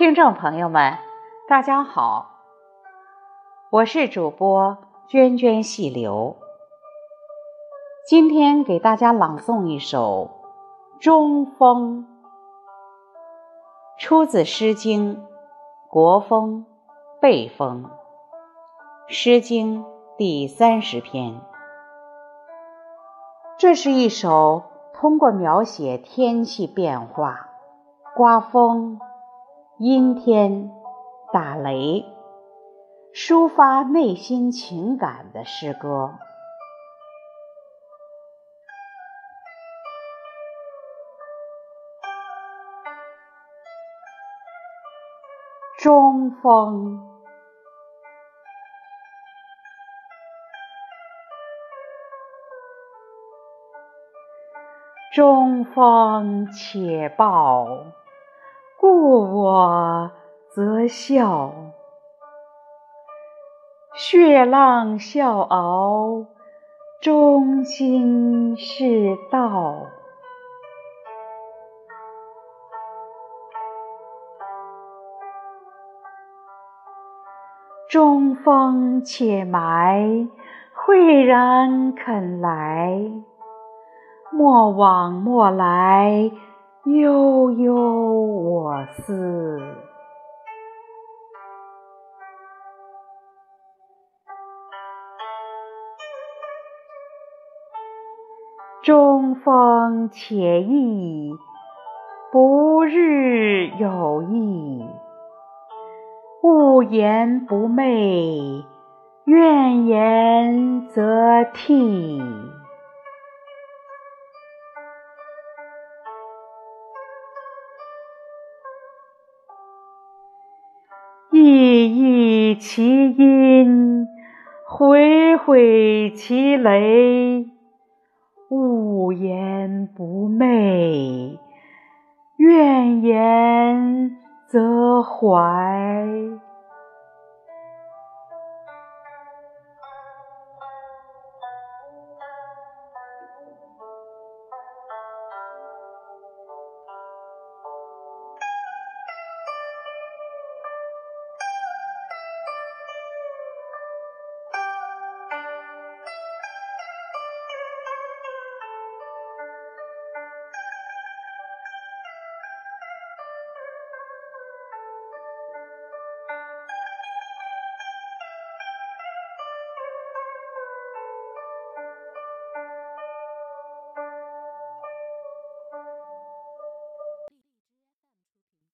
听众朋友们，大家好，我是主播涓涓细流。今天给大家朗诵一首《中风》，出自《诗经·国风·背风》，《诗经》第三十篇。这是一首通过描写天气变化、刮风。阴天、打雷，抒发内心情感的诗歌。中风，中风且暴。故我则笑，血浪笑傲，中心是道。中风且埋，慧然肯来。莫往莫来。悠悠我思，中风且益，不日有意。勿言不寐，怨言则涕。意意其音，回回其雷。物言不昧，怨言则怀。